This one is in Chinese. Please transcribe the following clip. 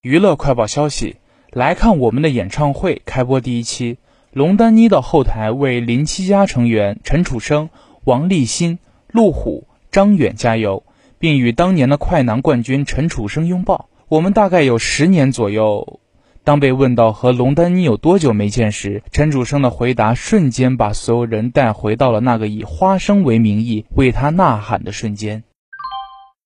娱乐快报消息：来看我们的演唱会开播第一期，龙丹妮的后台为零七家成员陈楚生、王立新、陆虎、张远加油，并与当年的快男冠军陈楚生拥抱。我们大概有十年左右。当被问到和龙丹妮有多久没见时，陈楚生的回答瞬间把所有人带回到了那个以花生为名义为他呐喊的瞬间。